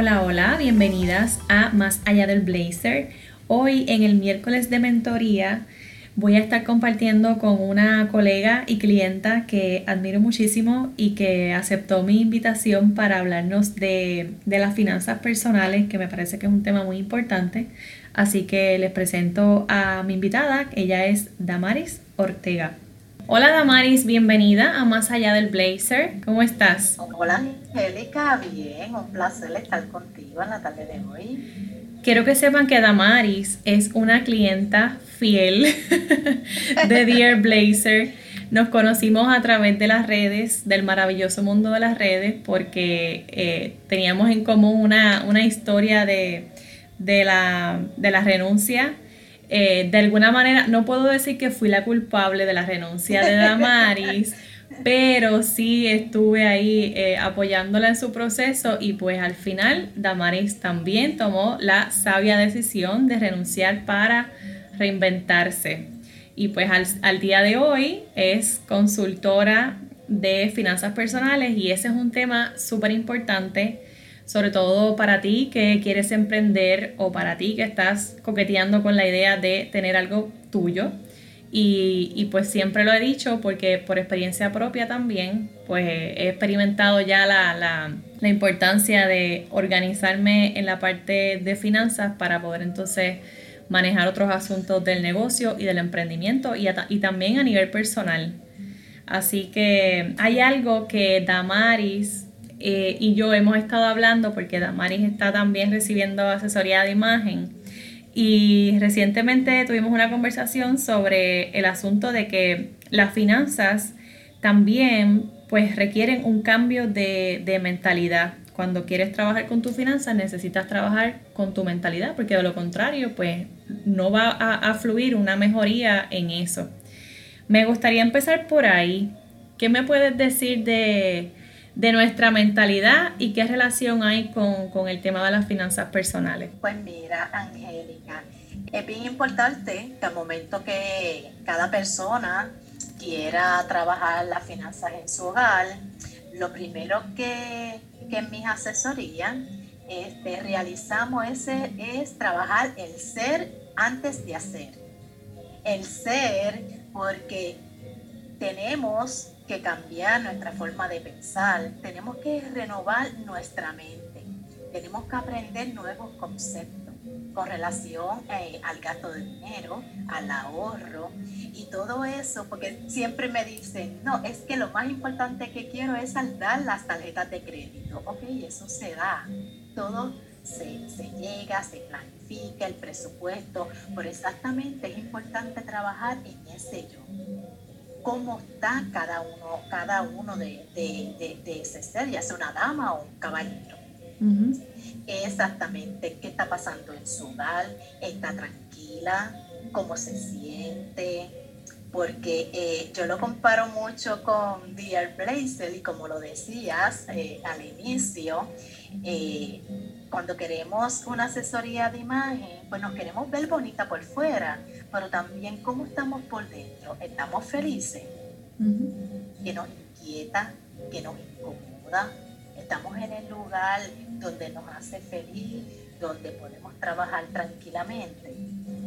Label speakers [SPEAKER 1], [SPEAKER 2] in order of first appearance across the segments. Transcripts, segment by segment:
[SPEAKER 1] Hola, hola, bienvenidas a Más Allá del Blazer. Hoy en el miércoles de mentoría voy a estar compartiendo con una colega y clienta que admiro muchísimo y que aceptó mi invitación para hablarnos de, de las finanzas personales, que me parece que es un tema muy importante. Así que les presento a mi invitada, ella es Damaris Ortega. Hola Damaris, bienvenida a Más Allá del Blazer. ¿Cómo estás?
[SPEAKER 2] Hola Angélica, bien, un placer estar contigo en la tarde de hoy.
[SPEAKER 1] Quiero que sepan que Damaris es una clienta fiel de Dear Blazer. Nos conocimos a través de las redes, del maravilloso mundo de las redes, porque eh, teníamos en común una, historia de, de, la, de la renuncia eh, de alguna manera, no puedo decir que fui la culpable de la renuncia de Damaris, pero sí estuve ahí eh, apoyándola en su proceso y pues al final Damaris también tomó la sabia decisión de renunciar para reinventarse. Y pues al, al día de hoy es consultora de finanzas personales y ese es un tema súper importante sobre todo para ti que quieres emprender o para ti que estás coqueteando con la idea de tener algo tuyo. Y, pues siempre lo he dicho porque por experiencia propia también, pues he experimentado ya la, la, importancia de organizarme en la parte de finanzas para poder entonces manejar otros asuntos del negocio y del emprendimiento y, y también a nivel personal. Así que hay algo que Damaris eh, y yo hemos estado hablando porque Damaris está también recibiendo asesoría de imagen. Y recientemente tuvimos una conversación sobre el asunto de que las finanzas también pues requieren un cambio de, de mentalidad. Cuando quieres trabajar con tus finanzas necesitas trabajar con tu mentalidad porque de lo contrario pues no va a, a fluir una mejoría en eso. Me gustaría empezar por ahí. ¿Qué me puedes decir de, de nuestra mentalidad y qué relación hay con, el tema de las finanzas personales.
[SPEAKER 2] Pues mira, Angélica, es bien importante que al momento que cada persona quiera trabajar las finanzas en su hogar, lo primero que, en mis asesorías este, realizamos ese, es trabajar el ser antes de hacer. El ser porque tenemos que cambiar nuestra forma de pensar, tenemos que renovar nuestra mente, tenemos que aprender nuevos conceptos con relación eh, al gasto de dinero, al ahorro y todo eso, porque siempre me dicen, no, es que lo más importante que quiero es saldar las tarjetas de crédito. Ok, eso se da, todo se, se llega, se planifica el presupuesto, pero exactamente es importante trabajar en ese yo cómo está cada uno, cada uno de, ese ser, ya sea una dama o un caballero. Exactamente qué está pasando en su hogar, está tranquila, cómo se siente, porque eh, yo lo comparo mucho con Dear Blazer y como lo decías eh, al inicio, eh, cuando queremos una asesoría de imagen, pues nos queremos ver bonita por fuera, pero también cómo estamos por dentro. Estamos felices, que nos inquieta, que nos incomoda. Estamos en el lugar donde nos hace feliz, donde podemos trabajar tranquilamente.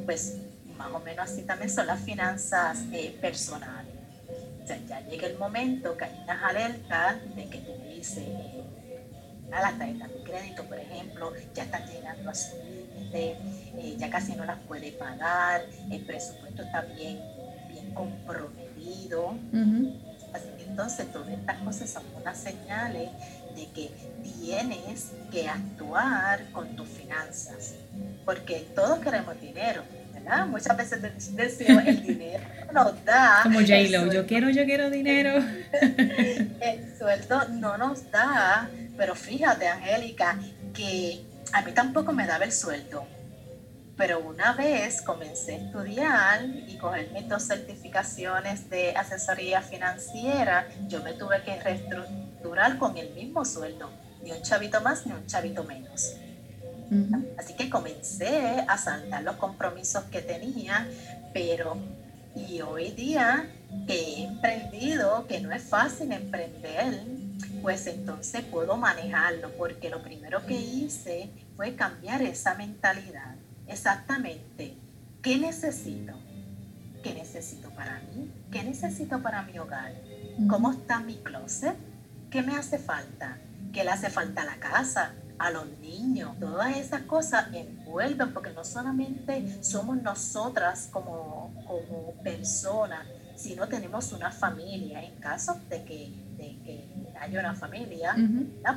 [SPEAKER 2] Pues más o menos así también son las finanzas eh, personales. O sea, ya llega el momento que hay unas alertas de que tú dices, las tarjetas de crédito, por ejemplo, ya están llegando a su límite, eh, ya casi no las puede pagar, el presupuesto está bien, bien comprometido. Así que entonces todas estas cosas son unas señales de que tienes que actuar con tus finanzas, porque todos queremos dinero, ¿verdad? Muchas veces decimos el dinero nos da.
[SPEAKER 1] Como J-Lo, yo quiero, yo quiero dinero.
[SPEAKER 2] El sueldo no nos da, pero fíjate, Angélica, que a mí tampoco me daba el sueldo. Pero una vez comencé a estudiar y coger mis dos certificaciones de asesoría financiera, yo me tuve que reestructurar con el mismo sueldo, ni un chavito más ni un chavito menos. Así que comencé a saltar los compromisos que tenía, pero y hoy día que he emprendido, que no es fácil emprender, pues entonces puedo manejarlo, porque lo primero que hice fue cambiar esa mentalidad. Exactamente, ¿qué necesito? ¿Qué necesito para mí? ¿Qué necesito para mi hogar? ¿Cómo está mi closet? ¿Qué me hace falta? ¿Qué le hace falta a la casa? a los niños. Todas esas cosas envuelven porque no solamente somos nosotras como, como personas, sino tenemos una familia. En caso de que, de que haya una familia,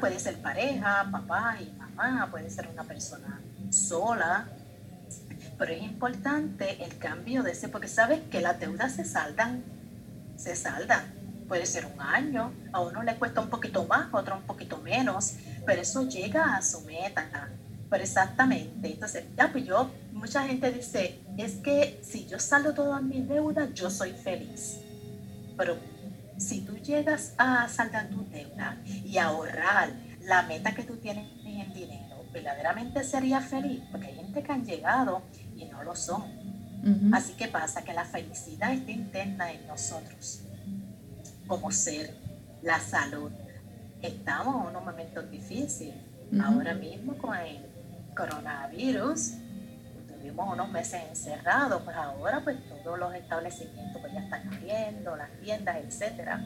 [SPEAKER 2] puede ser pareja, papá y mamá, puede ser una persona sola. Pero es importante el cambio de ese, porque sabes que las deudas se saldan, se saldan puede ser un año, a uno le cuesta un poquito más, a otro un poquito menos, pero eso llega a su meta. Pero exactamente, entonces, ya pues yo, mucha gente dice, es que si yo saldo todas mis deudas, yo soy feliz. Pero si tú llegas a saldar tu deuda y ahorrar la meta que tú tienes en dinero, verdaderamente sería feliz, porque hay gente que han llegado no lo son. Así que pasa que la felicidad está interna en nosotros como ser, la salud. Estamos en unos momentos difíciles. Ahora mismo con el coronavirus, tuvimos unos meses encerrados, pues ahora pues todos los establecimientos pues ya están abriendo, las tiendas, etcétera.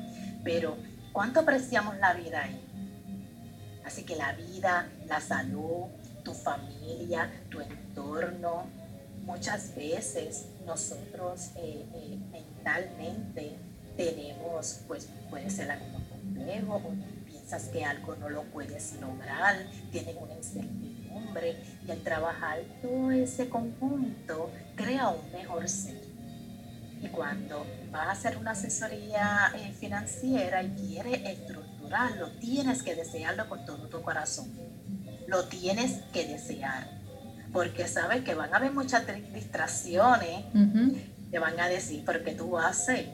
[SPEAKER 2] Pero ¿cuánto apreciamos la vida ahí? Así que la vida, la salud, tu familia, tu entorno, muchas veces nosotros eh, eh, mentalmente tenemos, pues puede ser algo complejo, o piensas que algo no lo puedes lograr, tienen una incertidumbre y al trabajar todo ese conjunto crea un mejor ser. Y cuando vas a hacer una asesoría eh, financiera y quieres estructurarlo, tienes que desearlo con todo tu corazón. Lo tienes que desear. Porque sabes que van a haber muchas distracciones. Te van a decir, ¿por qué tú haces?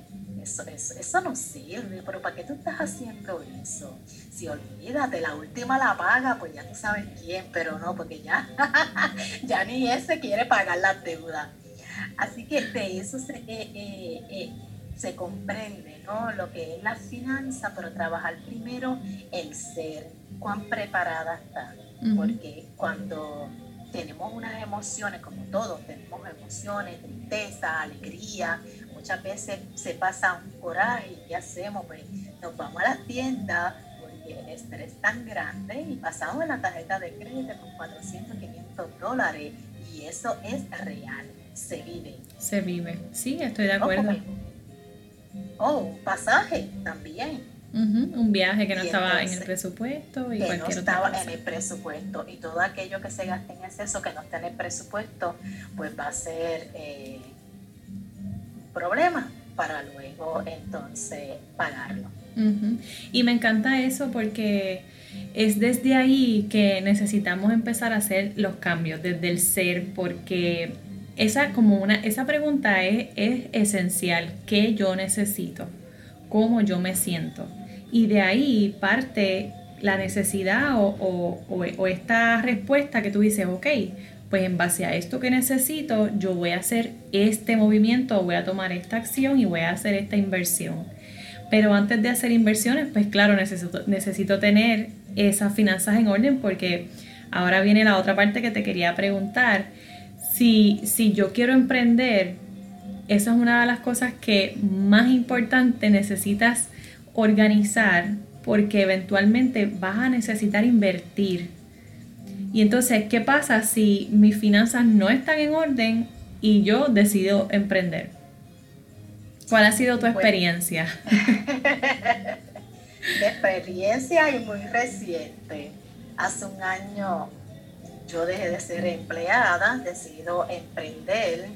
[SPEAKER 2] eso, eso, no sirve, pero ¿para qué tú estás haciendo eso? Si olvídate, la última la paga, pues ya tú sabes quién, pero no, porque ya, ya ni ese quiere pagar la deuda. Así que de eso se, eh, eh, eh, se comprende, ¿no? Lo que es la finanza, pero trabajar primero el ser, cuán preparada está. Porque cuando tenemos unas emociones, como todos tenemos emociones, tristeza, alegría, muchas veces se pasa un coraje y ¿qué hacemos? Pues nos vamos a la tienda porque el estrés es tan grande y pasamos en la tarjeta de crédito con 400, 500 dólares y eso es real, se vive.
[SPEAKER 1] Se vive, sí, estoy de acuerdo.
[SPEAKER 2] Oh, pasaje también.
[SPEAKER 1] Un viaje que no estaba en el presupuesto y
[SPEAKER 2] que no estaba en el presupuesto y todo aquello que se gaste en exceso que no está en el presupuesto pues va a ser eh, problema para luego entonces pagarlo.
[SPEAKER 1] Y me encanta eso porque es desde ahí que necesitamos empezar a hacer los cambios, desde el ser, porque esa, como una, esa pregunta es, es esencial. ¿Qué yo necesito? ¿Cómo yo me siento? Y de ahí parte la necesidad o, o, o, esta respuesta que tú dices, ok, pues en base a esto que necesito, yo voy a hacer este movimiento, voy a tomar esta acción y voy a hacer esta inversión. Pero antes de hacer inversiones, pues claro, necesito, necesito tener esas finanzas en orden porque ahora viene la otra parte que te quería preguntar. Si, si yo quiero emprender, esa es una de las cosas que más importante necesitas organizar porque eventualmente vas a necesitar invertir y entonces, ¿qué pasa si mis finanzas no están en orden y yo decido emprender? ¿Cuál ha sido tu experiencia?
[SPEAKER 2] de experiencia y muy reciente. Hace un año yo dejé de ser empleada, decido emprender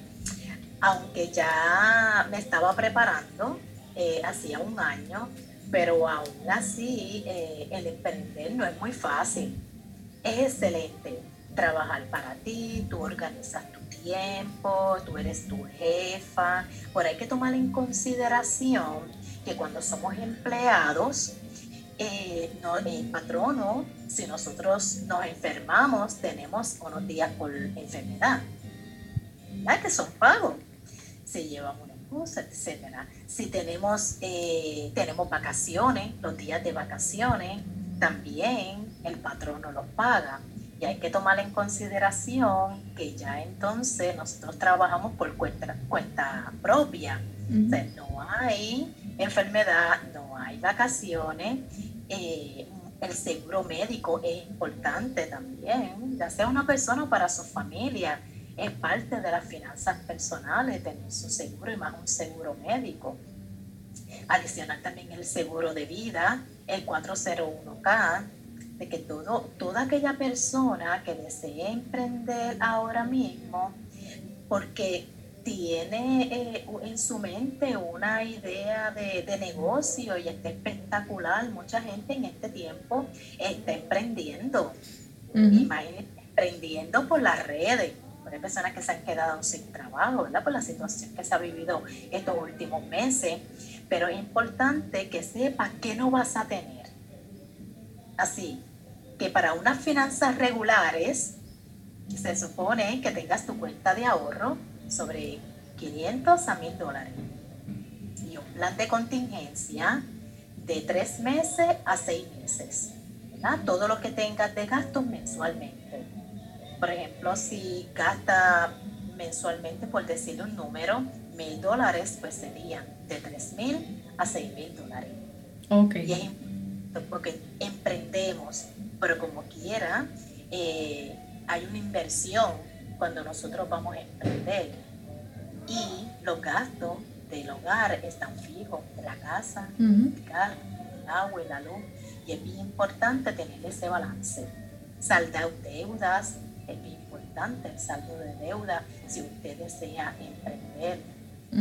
[SPEAKER 2] aunque ya me estaba preparando, eh, hacía un año, pero aún así eh, el emprender no es muy fácil. Es excelente trabajar para ti, tú organizas tu tiempo, tú eres tu jefa, pero hay que tomar en consideración que cuando somos empleados, eh, no, el patrono, si nosotros nos enfermamos, tenemos unos días por enfermedad, ¿verdad? Que son pagos. Si llevamos etcétera. Si tenemos, eh, tenemos vacaciones, los días de vacaciones, también el patrono los paga. Y hay que tomar en consideración que ya entonces nosotros trabajamos por cuenta, cuenta propia. o sea, no hay enfermedad, no hay vacaciones. Eh, el seguro médico es importante también, ya sea una persona o para su familia. Es parte de las finanzas personales tener su seguro y más un seguro médico. Adicional también el seguro de vida, el 401k, de que todo, toda aquella persona que desee emprender ahora mismo, porque tiene eh, en su mente una idea de, negocio y está espectacular. Mucha gente en este tiempo está emprendiendo. emprendiendo por las redes. Hay personas que se han quedado sin trabajo, ¿verdad? Por la situación que se ha vivido estos últimos meses. Pero es importante que sepas qué no vas a tener. Así que para unas finanzas regulares, se supone que tengas tu cuenta de ahorro sobre 500 a 1000 dólares y un plan de contingencia de 3 meses a 6 meses. Todo lo que tengas de gastos mensualmente. Por ejemplo, si gasta mensualmente, por decir un número, mil dólares, pues serían de 3 mil a 6 mil dólares.
[SPEAKER 1] Ok.
[SPEAKER 2] Y porque emprendemos, pero como quiera, eh, hay una inversión cuando nosotros vamos a emprender y los gastos del hogar están fijos, la casa, el carro, el agua y la luz. Y es bien importante tener ese balance. Saldar deudas, es importante el saldo de deuda si usted desea emprender.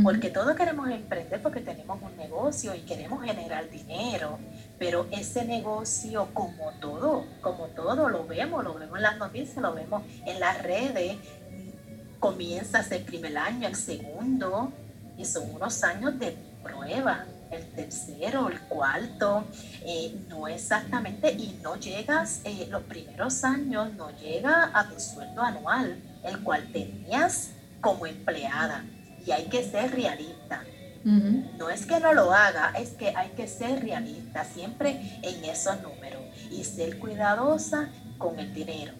[SPEAKER 2] Porque todos queremos emprender porque tenemos un negocio y queremos generar dinero, pero ese negocio, como todo, como todo, lo vemos, lo vemos en las noticias, lo vemos en las redes, comienzas el primer año, el segundo, y son unos años de prueba. El tercero, el cuarto, eh, no exactamente, y no llegas, eh, los primeros años no llega a tu sueldo anual, el cual tenías como empleada. Y hay que ser realista. No es que no lo haga, es que hay que ser realista siempre en esos números y ser cuidadosa con el dinero.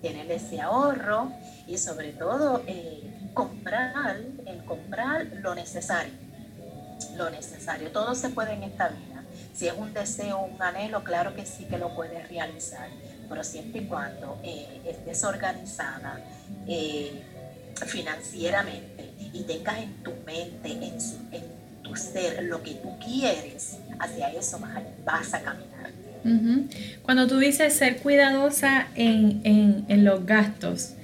[SPEAKER 2] Tener ese ahorro y sobre todo eh, comprar, el comprar lo necesario. Lo necesario. Todo se puede en esta vida. Si es un deseo, un anhelo, claro que sí que lo puedes realizar, pero siempre y cuando eh, estés organizada eh, financieramente y tengas en tu mente, en, tu ser, lo que tú quieres, hacia eso vas a caminar.
[SPEAKER 1] Cuando tú dices ser cuidadosa en, en, en los gastos,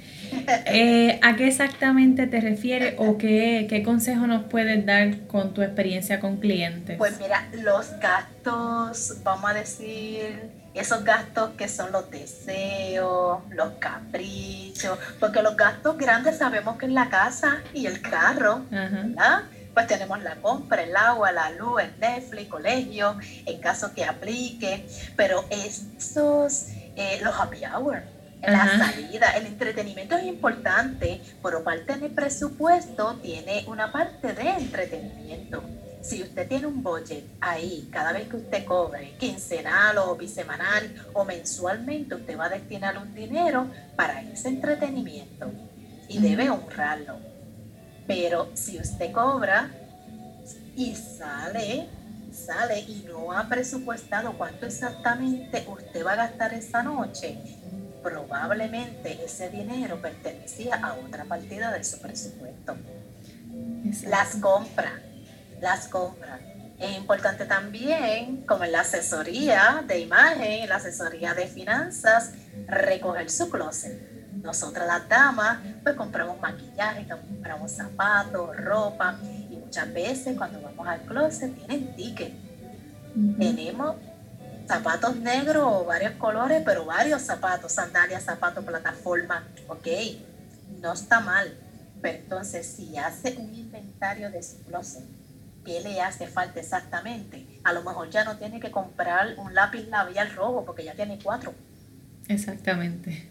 [SPEAKER 1] eh, ¿A qué exactamente te refieres o qué, qué consejo nos puedes dar con tu experiencia con clientes?
[SPEAKER 2] Pues mira, los gastos, vamos a decir, esos gastos que son los deseos, los caprichos, porque los gastos grandes sabemos que en la casa y el carro, ¿verdad? Pues tenemos la compra, el agua, la luz, el Netflix, colegio, en caso que aplique, pero esos, eh, los happy hour, la salida, el entretenimiento es importante, pero parte del presupuesto tiene una parte de entretenimiento. Si usted tiene un budget ahí, cada vez que usted cobre, quincenal o bisemanal o mensualmente, usted va a destinar un dinero para ese entretenimiento y debe honrarlo. Pero si usted cobra y sale, sale y no ha presupuestado cuánto exactamente usted va a gastar esa noche, probablemente ese dinero pertenecía a otra partida de su presupuesto. Las compras, las compras. Es importante también, como en la asesoría de imagen, la asesoría de finanzas, recoger su closet. nosotras las damas, pues compramos maquillaje, compramos zapatos, ropa, y muchas veces cuando vamos al closet tienen ticket. Tenemos zapatos negros o varios colores, pero varios zapatos, sandalias, zapatos, plataforma, ok, no está mal. Pero entonces, si hace un inventario de su closet, ¿qué le hace falta exactamente? A lo mejor ya no tiene que comprar un lápiz labial rojo porque ya tiene cuatro.
[SPEAKER 1] Exactamente.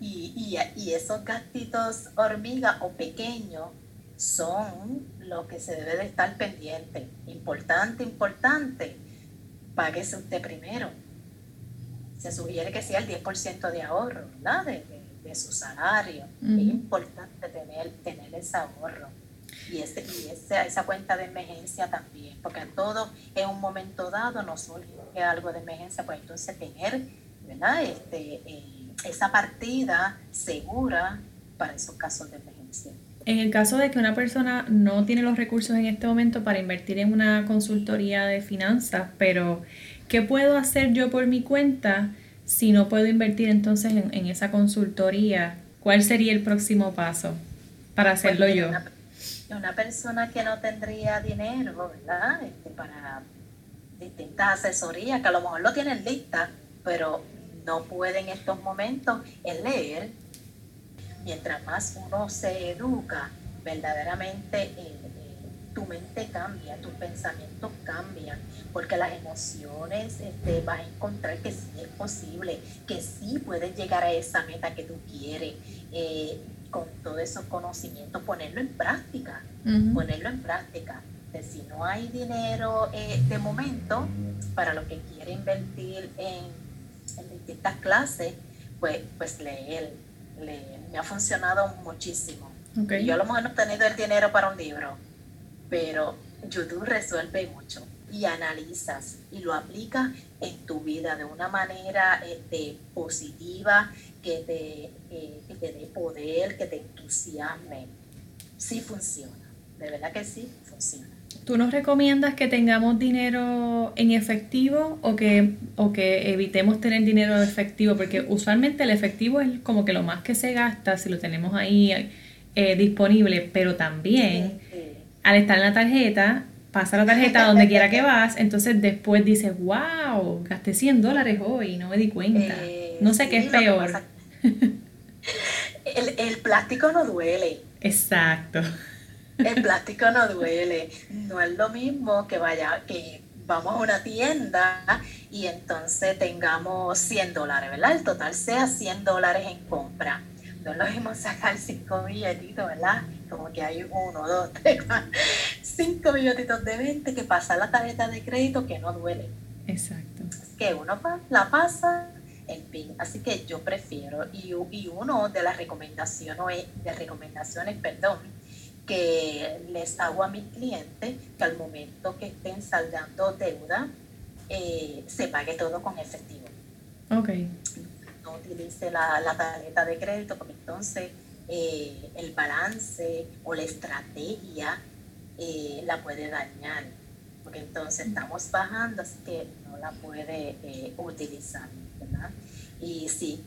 [SPEAKER 2] Y, y, esos gastitos hormiga o pequeños son lo que se debe de estar pendiente. Importante, importante. Páguese usted primero. Se sugiere que sea el 10% de ahorro, ¿verdad? De, su salario. Es importante tener, tener ese ahorro. Y, ese, y esa, esa cuenta de emergencia también, porque en todo, en un momento dado, nos surge algo de emergencia, pues entonces tener, ¿verdad? Este, eh, esa partida segura para esos casos de emergencia.
[SPEAKER 1] En el caso de que una persona no tiene los recursos en este momento para invertir en una consultoría de finanzas, pero ¿qué puedo hacer yo por mi cuenta si no puedo invertir entonces en, esa consultoría? ¿Cuál sería el próximo paso para pues hacerlo yo?
[SPEAKER 2] Una, persona que no tendría dinero, ¿verdad? Este, para distintas asesorías, que a lo mejor lo tienen lista, pero no puede en estos momentos es leer. Mientras más uno se educa, verdaderamente eh, eh, tu mente cambia, tus pensamientos cambian, porque las emociones este, vas a encontrar que sí es posible, que sí puedes llegar a esa meta que tú quieres. Eh, con todos esos conocimientos, ponerlo en práctica, ponerlo en práctica. De si no hay dinero de momento para lo que quiere invertir en en distintas clases, pues, pues leer, Me ha funcionado muchísimo. Yo a lo mejor no he tenido el dinero para un libro, pero YouTube resuelve mucho y analizas y lo aplicas en tu vida de una manera este, positiva, que te, eh, que te dé poder, que te entusiasme. Sí funciona, de verdad que sí funciona.
[SPEAKER 1] ¿Tú nos recomiendas que tengamos dinero en efectivo o que, o que evitemos tener dinero en efectivo? Porque usualmente el efectivo es como que lo más que se gasta si lo tenemos ahí eh, disponible, pero también al estar en la tarjeta, pasa la tarjeta donde quiera que vas, entonces después dices, wow, gasté 100 dólares hoy, no me di cuenta. Eh, no sé qué es peor.
[SPEAKER 2] el, el plástico no duele.
[SPEAKER 1] Exacto.
[SPEAKER 2] El plástico no duele. No es lo mismo que vaya, que vamos a una tienda y entonces tengamos 100 dólares, ¿verdad? El total sea 100 dólares en compra. No lo mismo sacar 5 billetitos, ¿verdad? Como que hay uno, dos, tres, cuatro, cinco billetitos de 20 que pasa la tarjeta de crédito que no duele.
[SPEAKER 1] Exacto.
[SPEAKER 2] que uno la pasa el PIN. Así que yo prefiero, y, y uno de las recomendaciones, de recomendaciones, perdón, que les hago a mis clientes que al momento que estén saldando deuda, eh, se pague todo con efectivo.
[SPEAKER 1] Ok.
[SPEAKER 2] No utilice la, tarjeta de crédito porque entonces eh, el balance o la estrategia eh, la puede dañar. Porque entonces estamos bajando, así que no la puede utilizar. ¿verdad? Y sí,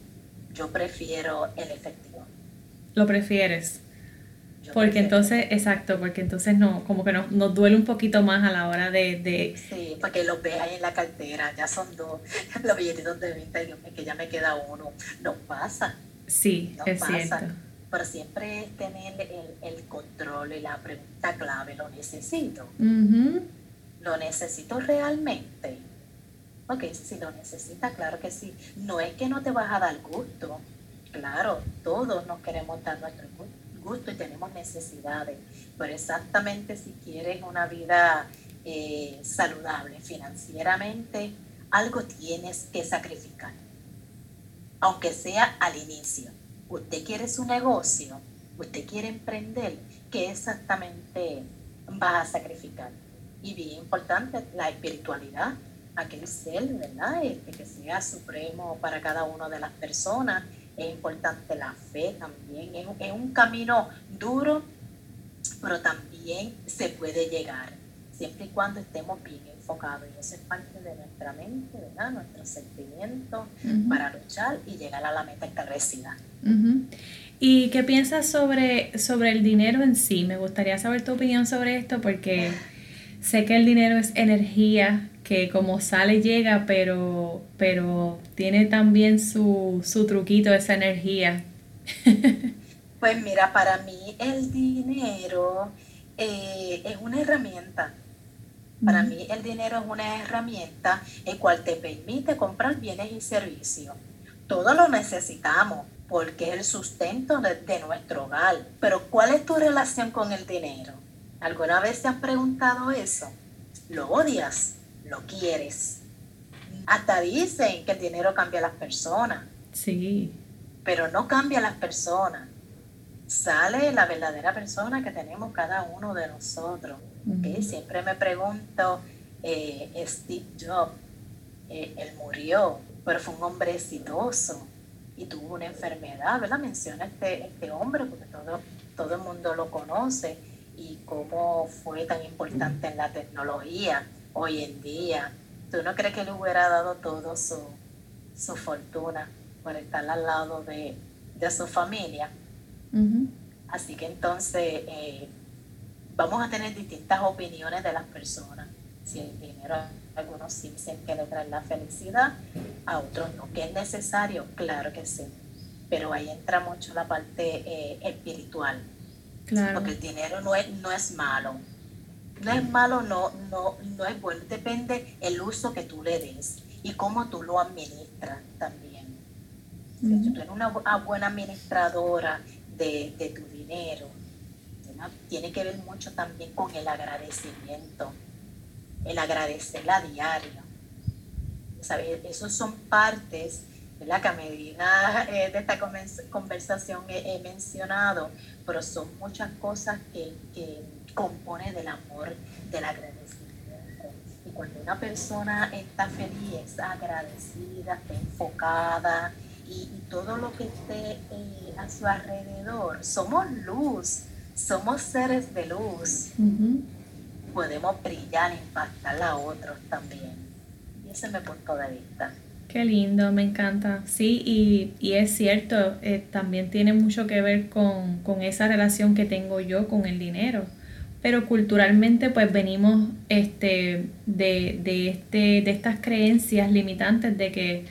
[SPEAKER 2] yo prefiero el efectivo.
[SPEAKER 1] ¿Lo prefieres? Porque entonces, exacto, porque entonces no, como que nos, nos duele un poquito más a la hora de... de...
[SPEAKER 2] Sí, para que los veas ahí en la cartera, ya son dos, los billetitos de venta, y que ya me queda uno, no pasa.
[SPEAKER 1] Sí, es cierto.
[SPEAKER 2] Pero siempre es tener el, el, control y la pregunta clave, ¿lo necesito? ¿Lo necesito realmente? Ok, si lo necesitas, claro que sí. No es que no te vas a dar gusto, claro, todos nos queremos dar nuestro gusto gusto y tenemos necesidades, pero exactamente si quieres una vida eh, saludable financieramente, algo tienes que sacrificar, aunque sea al inicio. Usted quiere su negocio, usted quiere emprender, ¿qué exactamente va a sacrificar? Y bien importante, la espiritualidad, aquel ser, ¿verdad? Este, que sea supremo para cada una de las personas es importante la fe también, es, un camino duro, pero también se puede llegar, siempre y cuando estemos bien enfocado y eso es parte de nuestra mente, ¿verdad? Nuestros sentimientos para luchar y llegar a la meta establecida.
[SPEAKER 1] ¿Y qué piensas sobre, sobre el dinero en sí? Me gustaría saber tu opinión sobre esto porque sé que el dinero es energía que como sale llega, pero, pero tiene también su, su truquito esa energía.
[SPEAKER 2] pues mira, para mí el dinero eh, es una herramienta. Para mí el dinero es una herramienta el cual te permite comprar bienes y servicios. Todo lo necesitamos porque es el sustento de, de, nuestro hogar. Pero ¿cuál es tu relación con el dinero? ¿Alguna vez te has preguntado eso? ¿Lo odias? ¿Lo quieres? Hasta dicen que el dinero cambia a las personas.
[SPEAKER 1] Sí.
[SPEAKER 2] Pero no cambia a las personas sale la verdadera persona que tenemos cada uno de nosotros. Siempre me pregunto, eh, Steve Jobs, eh, él murió, pero fue un hombre exitoso y tuvo una enfermedad, ¿verdad? Menciona este, este hombre porque todo, todo el mundo lo conoce y cómo fue tan importante en la tecnología hoy en día. ¿Tú no crees que le hubiera dado todo su, su fortuna por estar al lado de, de su familia? Así que entonces eh, vamos a tener distintas opiniones de las personas. Si el dinero, algunos sí dicen que le trae la felicidad, a otros no. ¿Que es necesario? Claro que sí. Pero ahí entra mucho la parte eh, espiritual. Porque el dinero no es, no es malo. No es malo, no, no, no es bueno. Depende el uso que tú le des y cómo tú lo administras también. Si tú eres una buena administradora de, tu dinero. Tiene que ver mucho también con el agradecimiento, el agradecer a diario. ¿Sabes? Esos son partes ¿verdad? que a medida eh, de esta conversación he, mencionado, pero son muchas cosas que, que componen del amor, del agradecimiento. Y cuando una persona está feliz, agradecida, está enfocada, y, todo lo que esté eh, a su alrededor. Somos luz, somos seres de luz. Podemos brillar, impactar a otros también. Y ese es mi punto de vista.
[SPEAKER 1] Qué lindo, me encanta. Sí, y, y es cierto, eh, también tiene mucho que ver con, con, esa relación que tengo yo con el dinero. Pero culturalmente pues venimos este, de, de, este, de estas creencias limitantes de que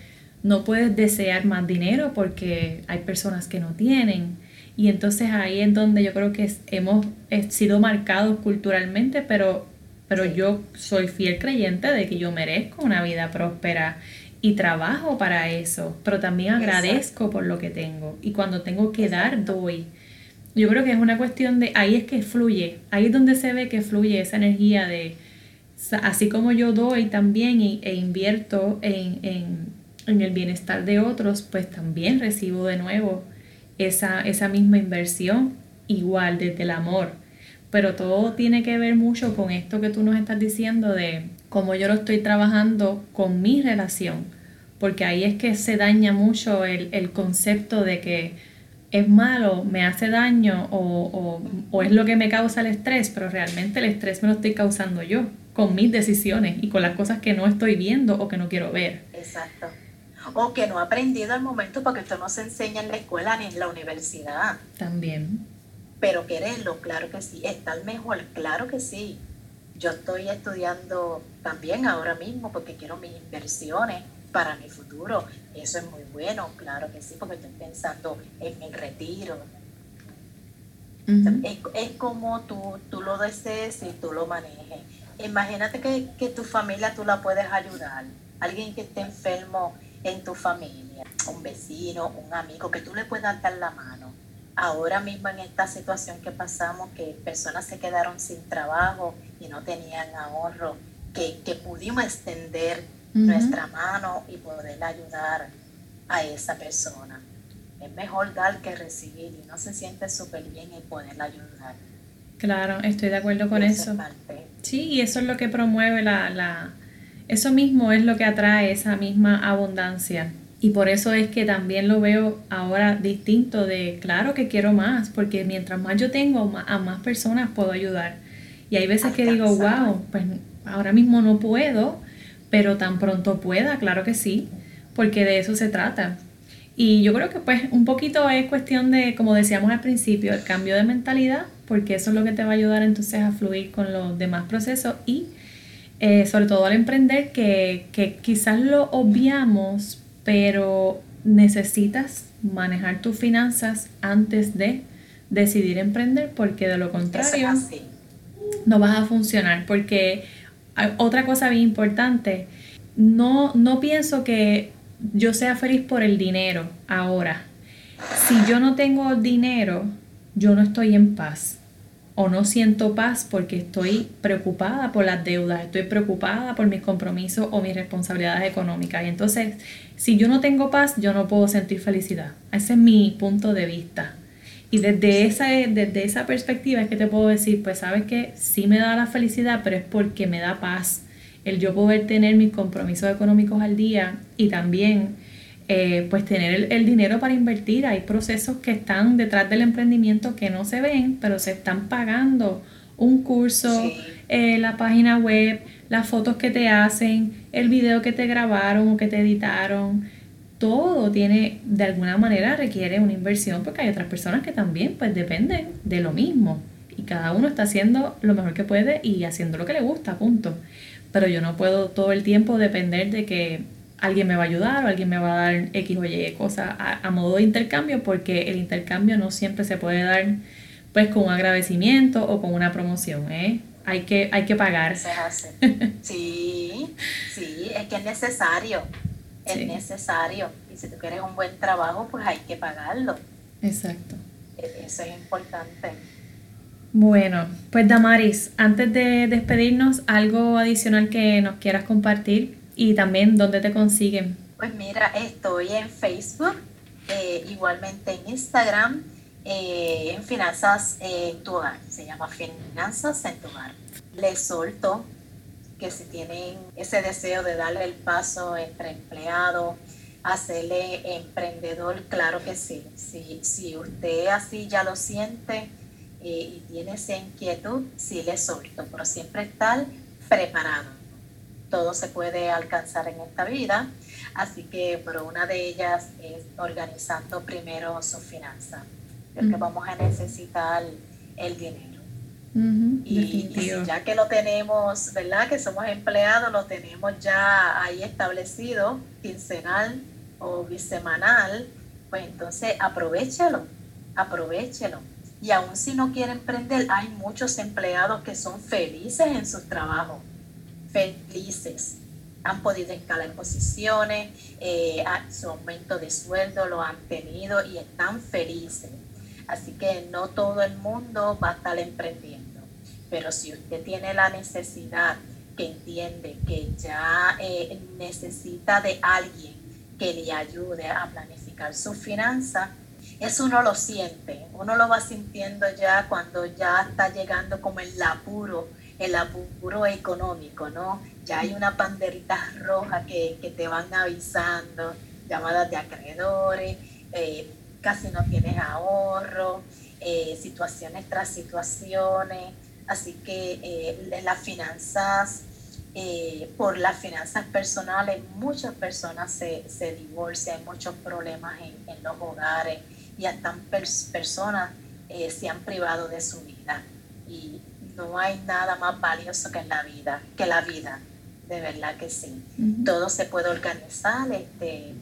[SPEAKER 1] no puedes desear más dinero porque hay personas que no tienen. Y entonces ahí es donde yo creo que hemos sido marcados culturalmente, pero, pero yo soy fiel creyente de que yo merezco una vida próspera y trabajo para eso, pero también agradezco por lo que tengo. Y cuando tengo que dar, doy. Yo creo que es una cuestión de, ahí es que fluye, ahí es donde se ve que fluye esa energía de, así como yo doy también e, invierto en, en en el bienestar de otros, pues también recibo de nuevo esa, esa misma inversión, igual desde el amor. Pero todo tiene que ver mucho con esto que tú nos estás diciendo de cómo yo lo estoy trabajando con mi relación, porque ahí es que se daña mucho el, el concepto de que es malo, me hace daño o, o, o, es lo que me causa el estrés, pero realmente el estrés me lo estoy causando yo con mis decisiones y con las cosas que no estoy viendo o que no quiero ver.
[SPEAKER 2] Exacto o que no ha aprendido al momento porque esto no se enseña en la escuela ni en la universidad.
[SPEAKER 1] También.
[SPEAKER 2] Pero quererlo, claro que sí. Estar mejor, claro que sí. Yo estoy estudiando también ahora mismo porque quiero mis inversiones para mi futuro. Eso es muy bueno, claro que sí, porque estoy pensando en mi retiro. es, como tú, tú lo desees y tú lo manejes. Imagínate que, que tu familia tú la puedes ayudar. Alguien que esté enfermo en tu familia, un vecino, un amigo, que tú le puedas dar la mano. Ahora mismo en esta situación que pasamos, que personas se quedaron sin trabajo y no tenían ahorro, que, que pudimos extender nuestra mano y poder ayudar a esa persona. Es mejor dar que recibir y no se siente súper bien en poder ayudar.
[SPEAKER 1] Claro, estoy de acuerdo con eso. sí, y eso es lo que promueve la, la eso mismo es lo que atrae esa misma abundancia. Y por eso es que también lo veo ahora distinto de, claro que quiero más, porque mientras más yo tengo, a más personas puedo ayudar. Y hay veces que digo, wow, pues ahora mismo no puedo, pero tan pronto pueda, claro que sí, porque de eso se trata. Y yo creo que pues un poquito es cuestión de, como decíamos al principio, el cambio de mentalidad, porque eso es lo que te va a ayudar entonces a fluir con los demás procesos y eh, sobre todo al emprender que, que quizás lo obviamos, pero necesitas manejar tus finanzas antes de decidir emprender porque de lo contrario no vas a funcionar porque otra cosa bien importante no, no pienso que yo sea feliz por el dinero ahora. Si yo no tengo dinero, yo no estoy en paz. O no siento paz porque estoy preocupada por las deudas, estoy preocupada por mis compromisos o mis responsabilidades económicas. Y entonces, si yo no tengo paz, yo no puedo sentir felicidad. Ese es mi punto de vista. Y desde esa, desde esa perspectiva es que te puedo decir, pues sabes que sí me da la felicidad, pero es porque me da paz el yo poder tener mis compromisos económicos al día y también eh, pues tener el, dinero para invertir. Hay procesos que están detrás del emprendimiento que no se ven, pero se están pagando. Un curso, eh, la página web, las fotos que te hacen, el video que te grabaron o que te editaron. Todo tiene, de alguna manera, requiere una inversión porque hay otras personas que también pues dependen de lo mismo. Y cada uno está haciendo lo mejor que puede y haciendo lo que le gusta, punto pero yo no puedo todo el tiempo depender de que alguien me va a ayudar o alguien me va a dar X o Y cosas a, modo de intercambio porque el intercambio no siempre se puede dar pues con un agradecimiento o con una promoción, ¿eh? Hay que, hay que pagar.
[SPEAKER 2] Sí, sí, es que es necesario, es necesario. Y si tú quieres un buen trabajo, pues hay que pagarlo.
[SPEAKER 1] Exacto.
[SPEAKER 2] E, eso es importante.
[SPEAKER 1] Bueno, pues Damaris, antes de despedirnos, algo adicional que nos quieras compartir y también dónde te consiguen.
[SPEAKER 2] Pues mira, estoy en Facebook, eh, igualmente en Instagram, eh, en Finanzas en tu hogar, se llama Finanzas en tu hogar. Les solto que si tienen ese deseo de darle el paso entre empleado, hacerle emprendedor, claro que sí. Si, si usted así ya lo siente, eh, y tiene esa inquietud, sí le suelto, pero siempre estar preparado. Todo se puede alcanzar en esta vida, así que pero una de ellas es organizando primero su finanza, porque vamos a necesitar el dinero. y, ya que lo tenemos, ¿verdad? Que somos empleados, lo tenemos ya ahí establecido, quincenal o bisemanal, pues entonces aprovechalo, aprovechelo. Y aún si no quieren emprender, hay muchos empleados que son felices en sus trabajos, felices. Han podido escalar posiciones, eh, su aumento de sueldo lo han tenido y están felices. Así que no todo el mundo va a estar emprendiendo. Pero si usted tiene la necesidad, que entiende que ya eh, necesita de alguien que le ayude a planificar su finanza, eso uno lo siente, uno lo va sintiendo ya cuando ya está llegando como el apuro, el apuro económico, ¿no? Ya hay una banderita roja que, te van avisando, llamadas de acreedores, eh, casi no tienes ahorro, eh, situaciones tras situaciones, así que eh, las finanzas, por las finanzas personales, muchas personas se, divorcian, hay muchos problemas en, los hogares y hasta personas eh, se han privado de su vida. Y no hay nada más valioso que la vida, que la vida, de verdad que sí. Todo se puede organizar, este,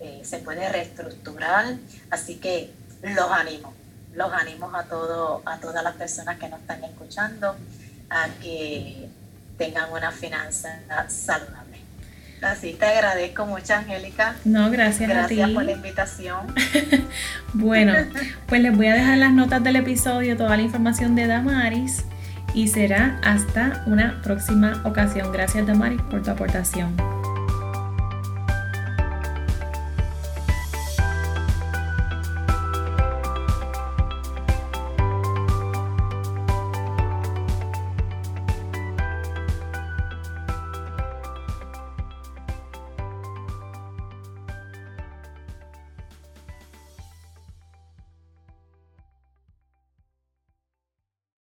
[SPEAKER 2] eh, se puede reestructurar, así que los animo, los animo a, todo, a todas las personas que nos están escuchando a que tengan una finanza saludable. Así te agradezco mucho, Angélica.
[SPEAKER 1] No, gracias,
[SPEAKER 2] a
[SPEAKER 1] ti.
[SPEAKER 2] Gracias por la invitación.
[SPEAKER 1] bueno, pues les voy a dejar las notas del episodio, toda la información de Damaris y será hasta una próxima ocasión. Gracias, Damaris, por tu aportación.